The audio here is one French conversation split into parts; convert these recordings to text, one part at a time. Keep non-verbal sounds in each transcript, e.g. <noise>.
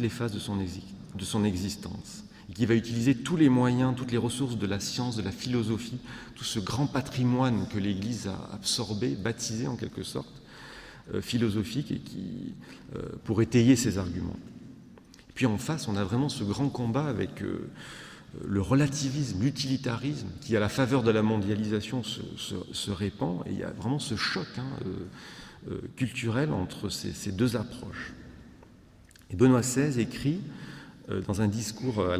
les phases de son, existence et qui va utiliser tous les moyens, toutes les ressources de la science, de la philosophie, tout ce grand patrimoine que l'Église a absorbé, baptisé en quelque sorte, euh, philosophique, et qui, euh, pour étayer ses arguments. Et puis en face, on a vraiment ce grand combat avec euh, le relativisme, l'utilitarisme, qui à la faveur de la mondialisation se, répand, et il y a vraiment ce choc hein, culturel entre ces deux approches. Benoît XVI écrit euh, dans un discours à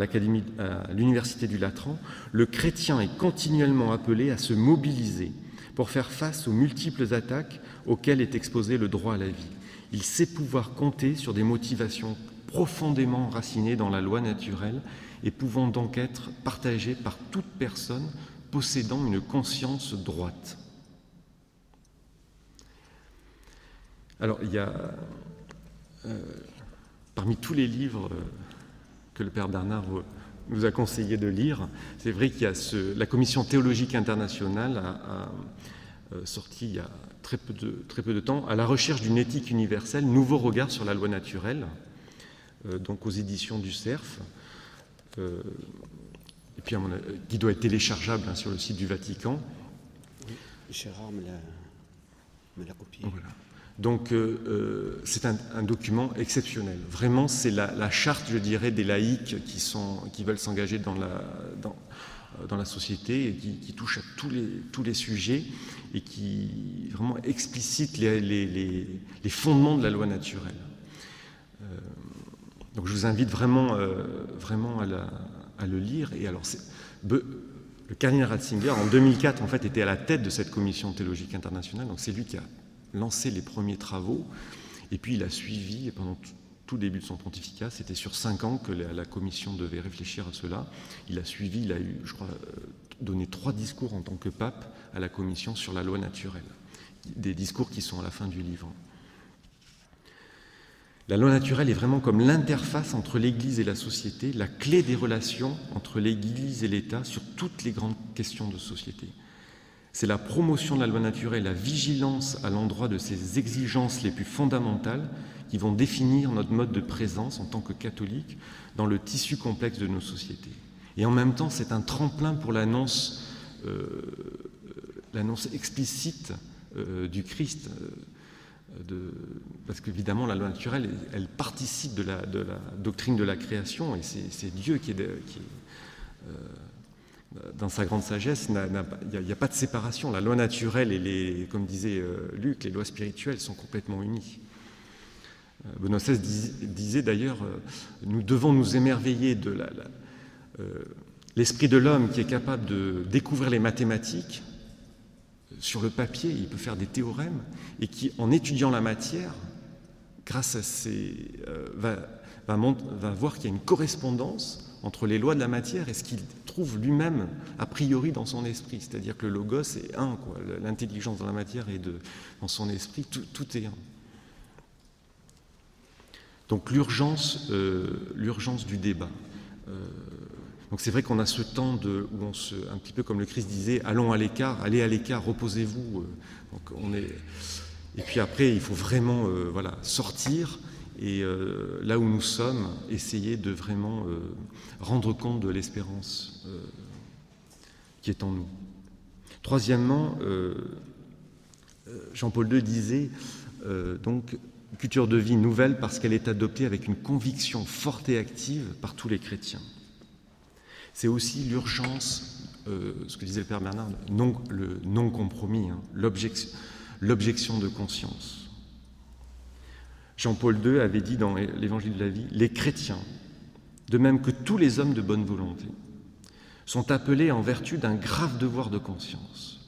l'université du Latran, le chrétien est continuellement appelé à se mobiliser pour faire face aux multiples attaques auxquelles est exposé le droit à la vie. Il sait pouvoir compter sur des motivations profondément enracinées dans la loi naturelle et pouvant donc être partagées par toute personne possédant une conscience droite. Alors, il y a, euh, parmi tous les livres euh, que le Père Bernard nous a conseillé de lire. C'est vrai qu'il y a ce, la Commission théologique internationale a, euh, sorti il y a très peu, de, très peu de temps à la recherche d'une éthique universelle, nouveau regard sur la loi naturelle, euh, donc aux éditions du CERF, euh, et puis qui doit être téléchargeable hein, sur le site du Vatican. Oui, Gérard me l'a copié. Voilà. Donc euh, euh, c'est un, document exceptionnel. Vraiment, c'est la, charte, je dirais, des laïcs qui, sont, qui veulent s'engager dans la, dans, dans la, société et qui, qui, touche à tous les, tous les sujets et qui vraiment explicite les, les, les, fondements de la loi naturelle. Euh, donc je vous invite vraiment, vraiment à, le lire. Et alors, le cardinal Ratzinger, en 2004, en fait, était à la tête de cette commission théologique internationale. Donc c'est lui qui a lancé les premiers travaux, et puis il a suivi, pendant tout début de son pontificat, c'était sur cinq ans que la, commission devait réfléchir à cela. Il a suivi, il a eu, je crois, euh, donné trois discours en tant que pape à la commission sur la loi naturelle, des discours qui sont à la fin du livre. La loi naturelle est vraiment comme l'interface entre l'Église et la société, la clé des relations entre l'Église et l'État sur toutes les grandes questions de société. C'est la promotion de la loi naturelle, la vigilance à l'endroit de ces exigences les plus fondamentales qui vont définir notre mode de présence en tant que catholique dans le tissu complexe de nos sociétés. Et en même temps, c'est un tremplin pour l'annonce, euh, explicite euh, du Christ. Euh, parce qu'évidemment, la loi naturelle, elle, participe de la, doctrine de la création, et c'est Dieu qui qui est dans sa grande sagesse, il n'y a, pas de séparation. La loi naturelle et les, comme disait euh, Luc, les lois spirituelles sont complètement unies. Euh, Benoît disait d'ailleurs, euh, nous devons nous émerveiller de l'esprit de l'homme qui est capable de découvrir les mathématiques sur le papier, il peut faire des théorèmes, et qui, en étudiant la matière, grâce à va, va voir qu'il y a une correspondance entre les lois de la matière et ce qu'il trouve lui-même a priori dans son esprit. C'est-à-dire que le logos est un, l'intelligence dans la matière et dans son esprit, tout, est un. Donc l'urgence, euh, l'urgence du débat. Euh, donc c'est vrai qu'on a ce temps où on se, un petit peu comme le Christ disait, allons à l'écart, allez à l'écart, reposez-vous. Euh, donc on est, et puis après, il faut vraiment, voilà, sortir et euh, là où nous sommes, essayer de vraiment euh, rendre compte de l'espérance euh, qui est en nous. Troisièmement, Jean-Paul II disait donc culture de vie nouvelle parce qu'elle est adoptée avec une conviction forte et active par tous les chrétiens. C'est aussi l'urgence, ce que disait le Père Bernard, non, le non-compromis, hein, l'objection de conscience. Jean-Paul II avait dit dans l'Évangile de la vie, les chrétiens, de même que tous les hommes de bonne volonté, sont appelés en vertu d'un grave devoir de conscience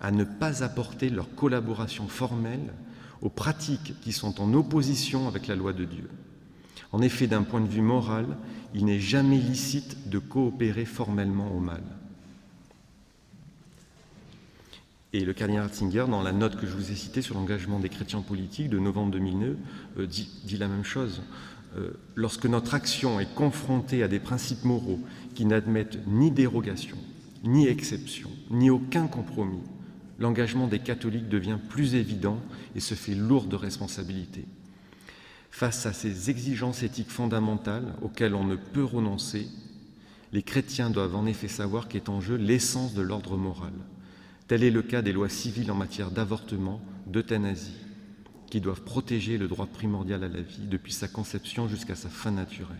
à ne pas apporter leur collaboration formelle aux pratiques qui sont en opposition avec la loi de Dieu. En effet, d'un point de vue moral, il n'est jamais licite de coopérer formellement au mal. Et le cardinal Ratzinger, dans la note que je vous ai citée sur l'engagement des chrétiens politiques de novembre 2009, euh, dit, la même chose. Euh, lorsque notre action est confrontée à des principes moraux qui n'admettent ni dérogation, ni exception, ni aucun compromis, l'engagement des catholiques devient plus évident et se fait lourd de responsabilité. Face à ces exigences éthiques fondamentales auxquelles on ne peut renoncer, les chrétiens doivent en effet savoir qu'est en jeu l'essence de l'ordre moral. Tel est le cas des lois civiles en matière d'avortement, d'euthanasie, qui doivent protéger le droit primordial à la vie depuis sa conception jusqu'à sa fin naturelle.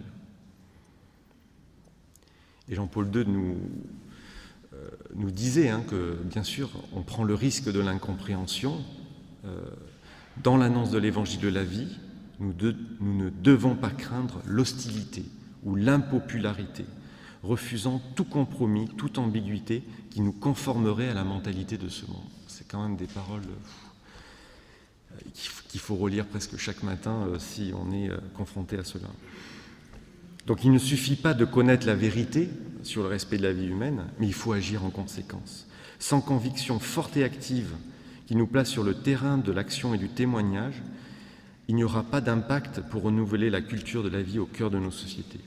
Et Jean-Paul II nous, euh, nous disait hein, que, bien sûr, on prend le risque de l'incompréhension. Euh, dans l'annonce de l'évangile de la vie, nous ne devons pas craindre l'hostilité ou l'impopularité, refusant tout compromis, toute ambiguïté qui nous conformerait à la mentalité de ce monde. C'est quand même des paroles euh, qu'il faut relire presque chaque matin si on est confronté à cela. Donc il ne suffit pas de connaître la vérité sur le respect de la vie humaine, mais il faut agir en conséquence. Sans conviction forte et active qui nous place sur le terrain de l'action et du témoignage, il n'y aura pas d'impact pour renouveler la culture de la vie au cœur de nos sociétés.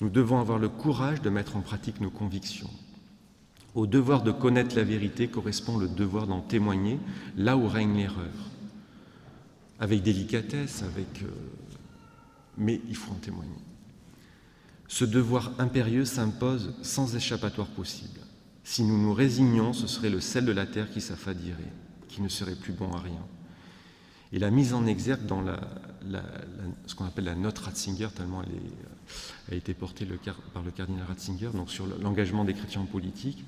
Nous devons avoir le courage de mettre en pratique nos convictions. Au devoir de connaître la vérité correspond le devoir d'en témoigner là où règne l'erreur. Avec délicatesse, avec... Euh, mais il faut en témoigner. Ce devoir impérieux s'impose sans échappatoire possible. Si nous nous résignons, ce serait le sel de la terre qui s'affadirait, qui ne serait plus bon à rien. Et la mise en exergue dans ce qu'on appelle la note Ratzinger, tellement elle, est, a été portée par le cardinal Ratzinger, donc sur l'engagement des chrétiens politiques,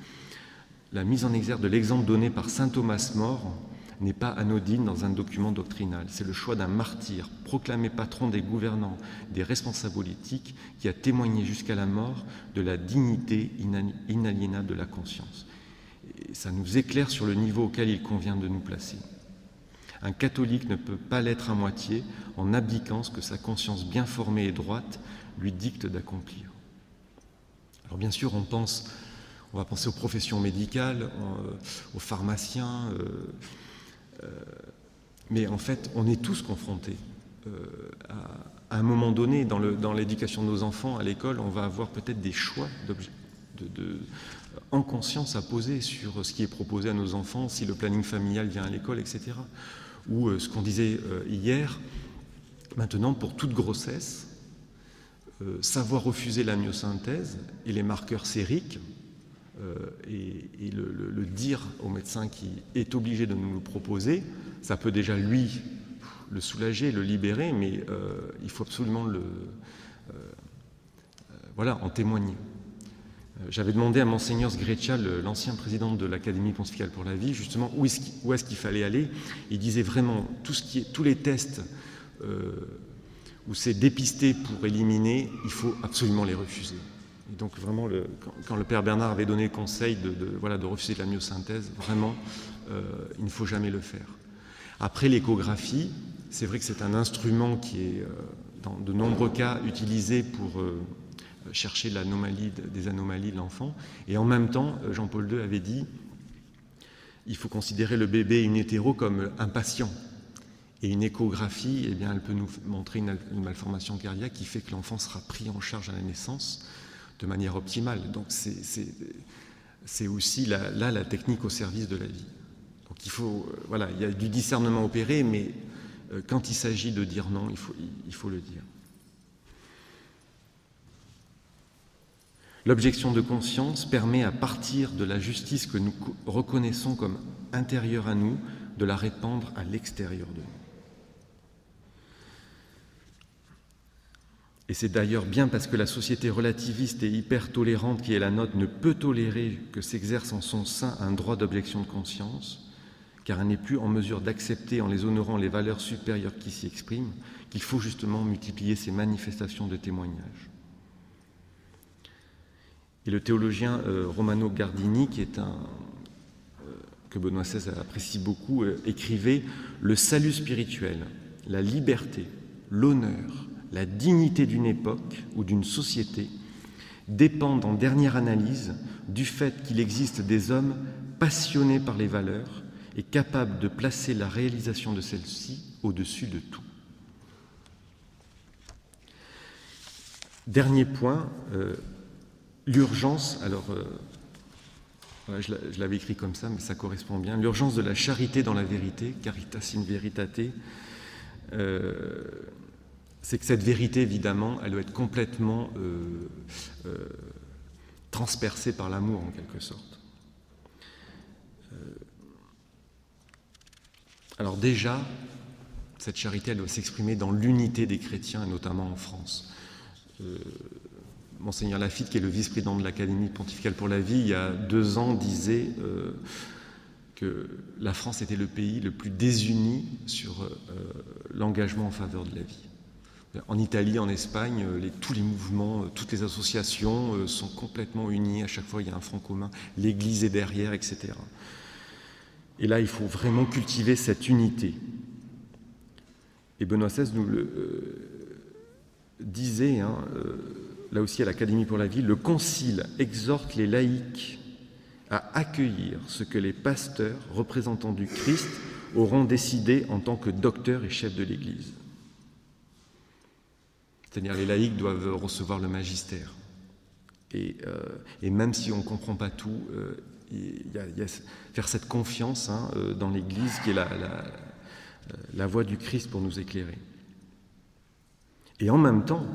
la mise en exergue de l'exemple donné par saint Thomas More n'est pas anodine dans un document doctrinal. C'est le choix d'un martyr, proclamé patron des gouvernants, des responsables politiques, qui a témoigné jusqu'à la mort de la dignité inaliénable de la conscience. Et ça nous éclaire sur le niveau auquel il convient de nous placer. Un catholique ne peut pas l'être à moitié en abdiquant ce que sa conscience bien formée et droite lui dicte d'accomplir. Alors bien sûr, on pense, on va penser aux professions médicales, euh, aux pharmaciens, euh, euh, mais en fait, on est tous confrontés. À, un moment donné, dans l'éducation de nos enfants, à l'école, on va avoir peut-être des choix en conscience à poser sur ce qui est proposé à nos enfants, si le planning familial vient à l'école, etc. Ou euh, ce qu'on disait hier, maintenant, pour toute grossesse, savoir refuser la myosynthèse et les marqueurs sériques, euh, et, le, dire au médecin qui est obligé de nous le proposer, ça peut déjà lui le soulager, le libérer, mais euh, il faut absolument le, euh, voilà, en témoigner. J'avais demandé à Monseigneur Sgreccia, l'ancien président de l'Académie pontificale pour la vie, justement où est-ce qu'il fallait aller. Il disait vraiment tous les tests où c'est dépisté pour éliminer, il faut absolument les refuser donc vraiment, quand, le père Bernard avait donné le conseil de, voilà, de refuser la myosynthèse, vraiment, euh, il ne faut jamais le faire. Après l'échographie, c'est vrai que c'est un instrument qui est, euh, dans de nombreux cas, utilisé pour euh, chercher l'anomalie, des anomalies de l'enfant. Et en même temps, Jean-Paul II avait dit, il faut considérer le bébé in hétéro comme un patient. Et une échographie, eh bien, elle peut nous montrer une malformation cardiaque qui fait que l'enfant sera pris en charge à la naissance de manière optimale. Donc c'est aussi là, la technique au service de la vie. Donc il faut, euh, voilà, il y a du discernement opéré, mais euh, quand il s'agit de dire non, il faut, il faut le dire. L'objection de conscience permet à partir de la justice que nous reconnaissons comme intérieure à nous, de la répandre à l'extérieur de nous. Et c'est d'ailleurs bien parce que la société relativiste et hyper tolérante qui est la nôtre ne peut tolérer que s'exerce en son sein un droit d'objection de conscience, car elle n'est plus en mesure d'accepter en les honorant les valeurs supérieures qui s'y expriment, qu'il faut justement multiplier ces manifestations de témoignage. Et le théologien euh, Romano Gardini, qui est un, euh, que Benoît XVI apprécie beaucoup, euh, écrivait Le salut spirituel, la liberté, l'honneur, la dignité d'une époque ou d'une société dépendent en dernière analyse du fait qu'il existe des hommes passionnés par les valeurs et capables de placer la réalisation de celles-ci au-dessus de tout. Dernier point, l'urgence, alors euh, je l'avais écrit comme ça, mais ça correspond bien, l'urgence de la charité dans la vérité, caritas in veritate, euh, c'est que cette vérité, évidemment, elle doit être complètement transpercée par l'amour, en quelque sorte. alors déjà, cette charité, elle doit s'exprimer dans l'unité des chrétiens, et notamment en France. Monseigneur Lafitte, qui est le vice-président de l'Académie pontificale pour la vie, il y a deux ans disait euh, que la France était le pays le plus désuni sur euh, l'engagement en faveur de la vie. En Italie, en Espagne, les, tous les mouvements, toutes les associations euh, sont complètement unis. À chaque fois, il y a un front commun. L'Église est derrière, etc. Et là, il faut vraiment cultiver cette unité. Et Benoît XVI nous le disait. Hein, là aussi à l'Académie pour la vie, le Concile exhorte les laïcs à accueillir ce que les pasteurs, représentants du Christ, auront décidé en tant que docteurs et chefs de l'Église. C'est-à-dire les laïcs doivent recevoir le magistère. Et, euh, même si on ne comprend pas tout, euh, il, y faire cette confiance hein, euh, dans l'Église qui est la, la voie du Christ pour nous éclairer. Et en même temps,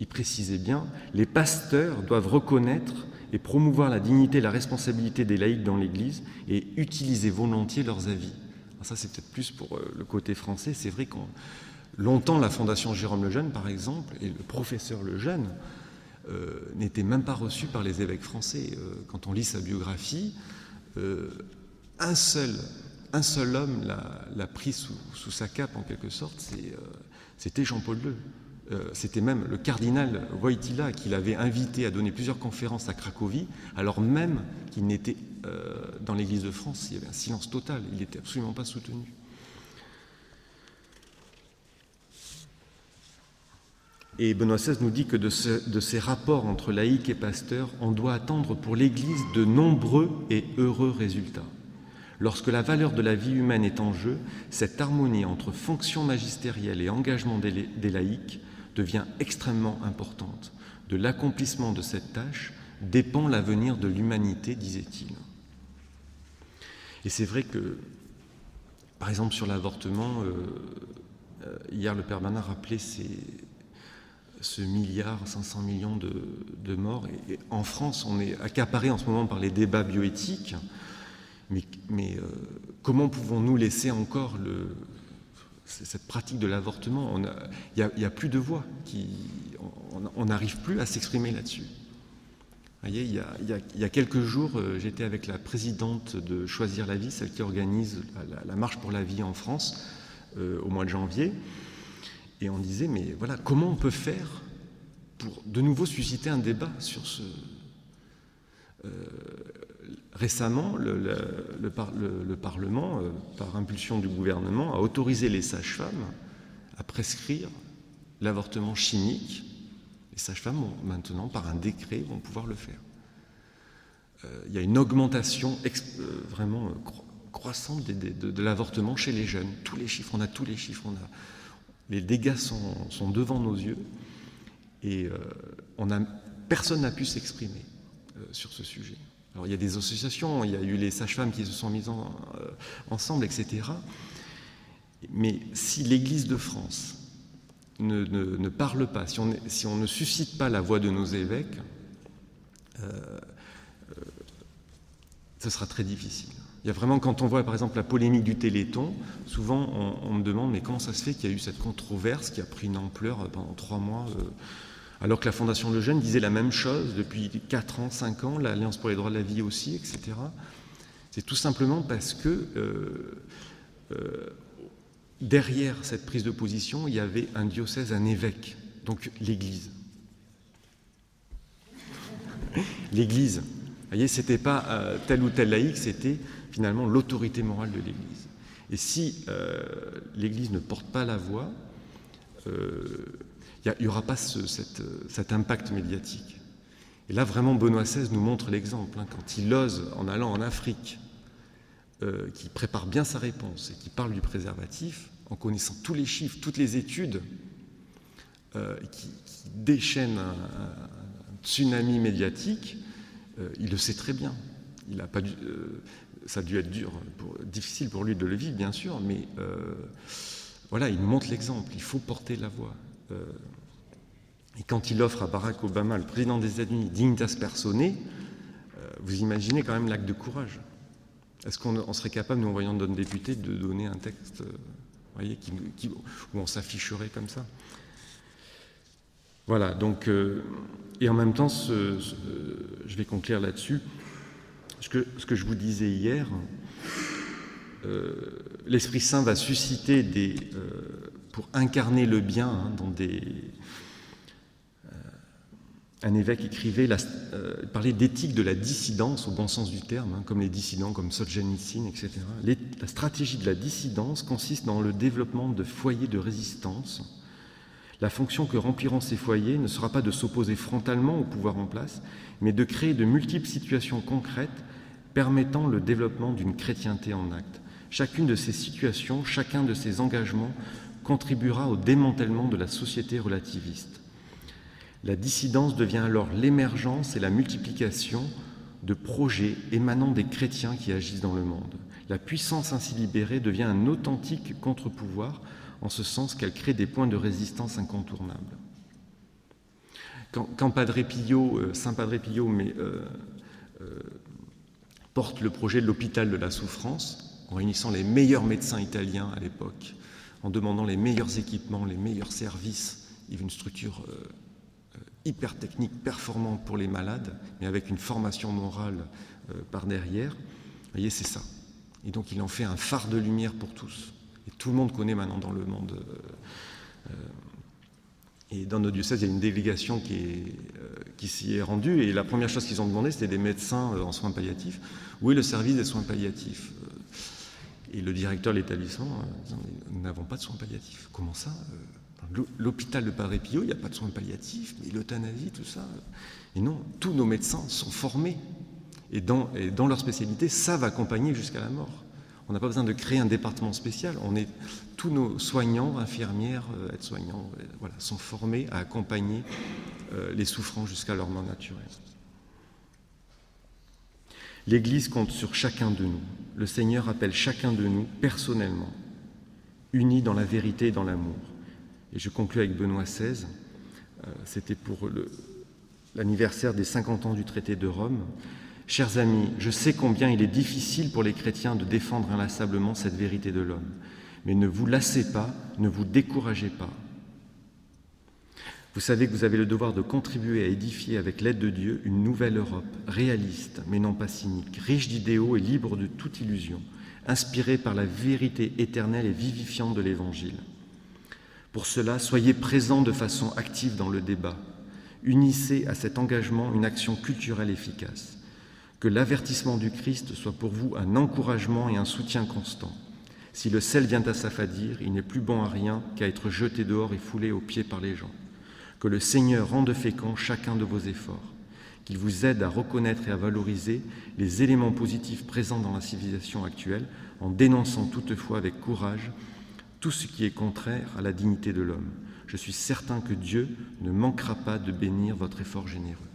il précisait bien, les pasteurs doivent reconnaître et promouvoir la dignité et la responsabilité des laïcs dans l'Église et utiliser volontiers leurs avis. ça, c'est peut-être plus pour euh, le côté français. C'est vrai qu'on longtemps, la Fondation Jérôme Lejeune, par exemple, et le professeur Lejeune euh, n'étaient même pas reçus par les évêques français. Euh, quand on lit sa biographie, un seul, un seul homme l'a pris sous, sous, sa cape, en quelque sorte, c'était Jean-Paul II. Euh, c'était même le cardinal Wojtyla qui l'avait invité à donner plusieurs conférences à Cracovie, alors même qu'il n'était euh, dans l'Église de France, il y avait un silence total, il n'était absolument pas soutenu. Et Benoît XVI nous dit que de, ces rapports entre laïcs et pasteurs, on doit attendre pour l'Église de nombreux et heureux résultats. Lorsque la valeur de la vie humaine est en jeu, cette harmonie entre fonction magistérielle et engagement des laïcs devient extrêmement importante. De l'accomplissement de cette tâche dépend l'avenir de l'humanité, disait-il. Et c'est vrai que, par exemple, sur l'avortement, euh, euh, hier le Père Bernard rappelait ce milliard, 500 millions de, morts. Et, en France, on est accaparé en ce moment par les débats bioéthiques. Mais, mais euh, comment pouvons-nous laisser encore le, cette pratique de l'avortement, il n'y a, plus de voix, on n'arrive plus à s'exprimer là-dessus. Il y, a, quelques jours, euh, j'étais avec la présidente de Choisir la vie, celle qui organise la, marche pour la vie en France euh, au mois de janvier, et on disait, mais voilà, comment on peut faire pour de nouveau susciter un débat sur ce... Euh, Récemment, le, Parlement, euh, par impulsion du gouvernement, a autorisé les sages-femmes à prescrire l'avortement chimique. Les sages-femmes, maintenant, par un décret, vont pouvoir le faire. Euh, il y a une augmentation euh, vraiment croissante de, l'avortement chez les jeunes. Tous les chiffres, on a tous les chiffres, on a, les dégâts sont, devant nos yeux et on a, personne n'a pu s'exprimer sur ce sujet. Alors il y a des associations, il y a eu les sages-femmes qui se sont mises euh, ensemble, etc. Mais si l'Église de France ne, parle pas, si on, ne suscite pas la voix de nos évêques, euh, euh, ce sera très difficile. Il y a vraiment, quand on voit par exemple la polémique du Téléthon, souvent on, me demande mais comment ça se fait qu'il y a eu cette controverse qui a pris une ampleur pendant trois mois alors que la Fondation Le Jeune disait la même chose depuis 4 ans, 5 ans, l'Alliance pour les droits de la vie aussi, etc. C'est tout simplement parce que euh, euh, derrière cette prise de position, il y avait un diocèse, un évêque, donc l'Église. <laughs> L'Église. Vous voyez, c'était pas euh, tel ou tel laïc, c'était finalement l'autorité morale de l'Église. Et si l'Église ne porte pas la voix, il n'y aura pas cet impact médiatique. Et là, vraiment, Benoît XVI nous montre l'exemple. Hein, quand il ose, en allant en Afrique, euh, qui prépare bien sa réponse et qui parle du préservatif, en connaissant tous les chiffres, toutes les études, euh, qui, déchaînent un, tsunami médiatique, euh, il le sait très bien. Il a pas ça a dû être difficile pour lui de le vivre, bien sûr, mais voilà, il montre l'exemple. Il faut porter la voix. Et quand il offre à Barack Obama, le président des États-Unis, dignitas personae, vous imaginez quand même l'acte de courage. Est-ce qu'on serait capable, nous, en voyant notre député, de donner un texte voyez, qui, où on s'afficherait comme ça? Voilà, donc, et en même temps, je vais conclure là-dessus. Ce que, je vous disais hier, euh, l'Esprit Saint va susciter des, euh, pour incarner le bien hein. Euh, un évêque écrivait, la, parlait d'éthique de la dissidence au bon sens du terme, hein, comme les dissidents comme Solzhenitsyn, etc. la stratégie de la dissidence consiste dans le développement de foyers de résistance la fonction que rempliront ces foyers ne sera pas de s'opposer frontalement au pouvoir en place, mais de créer de multiples situations concrètes permettant le développement d'une chrétienté en acte. Chacune de ces situations, chacun de ces engagements contribuera au démantèlement de la société relativiste. La dissidence devient alors l'émergence et la multiplication de projets émanant des chrétiens qui agissent dans le monde. La puissance ainsi libérée devient un authentique contre-pouvoir en ce sens qu'elle crée des points de résistance incontournables. Quand, euh, Saint Padre Pio euh, euh, porte le projet de l'hôpital de la souffrance, en réunissant les meilleurs médecins italiens à l'époque, en demandant les meilleurs équipements, les meilleurs services, une structure hyper technique, performante pour les malades, mais avec une formation morale par derrière. Vous voyez, c'est ça. Et donc il en fait un phare de lumière pour tous tout le monde connaît maintenant dans le monde. Euh, euh, et dans notre diocèse, il y a une délégation qui, euh, qui s'y est rendue, et la première chose qu'ils ont demandé, c'était des médecins en soins palliatifs. Où est le service des soins palliatifs? Et le directeur de l'établissement Nous n'avons pas de soins palliatifs. Comment ça L'hôpital de Padre Pio, il n'y a pas de soins palliatifs, mais l'euthanasie, tout ça. Et non, tous nos médecins sont formés, et dans, leur spécialité, savent accompagner jusqu'à la mort. On n'a pas besoin de créer un département spécial. On est, tous nos soignants, infirmières, euh, aides-soignants, euh, voilà, sont formés à accompagner euh, les souffrants jusqu'à leur mort naturelle. L'Église compte sur chacun de nous. Le Seigneur appelle chacun de nous personnellement, unis dans la vérité et dans l'amour. Et je conclus avec Benoît XVI. C'était pour l'anniversaire des 50 ans du traité de Rome. Chers amis, je sais combien il est difficile pour les chrétiens de défendre inlassablement cette vérité de l'homme, mais ne vous lassez pas, ne vous découragez pas. Vous savez que vous avez le devoir de contribuer à édifier avec l'aide de Dieu une nouvelle Europe, réaliste mais non pas cynique, riche d'idéaux et libre de toute illusion, inspirée par la vérité éternelle et vivifiante de l'Évangile. Pour cela, soyez présents de façon active dans le débat. Unissez à cet engagement une action culturelle efficace. Que l'avertissement du Christ soit pour vous un encouragement et un soutien constant. Si le sel vient à s'affadir, il n'est plus bon à rien qu'à être jeté dehors et foulé aux pieds par les gens. Que le Seigneur rende fécond chacun de vos efforts, qu'il vous aide à reconnaître et à valoriser les éléments positifs présents dans la civilisation actuelle, en dénonçant toutefois avec courage tout ce qui est contraire à la dignité de l'homme. Je suis certain que Dieu ne manquera pas de bénir votre effort généreux.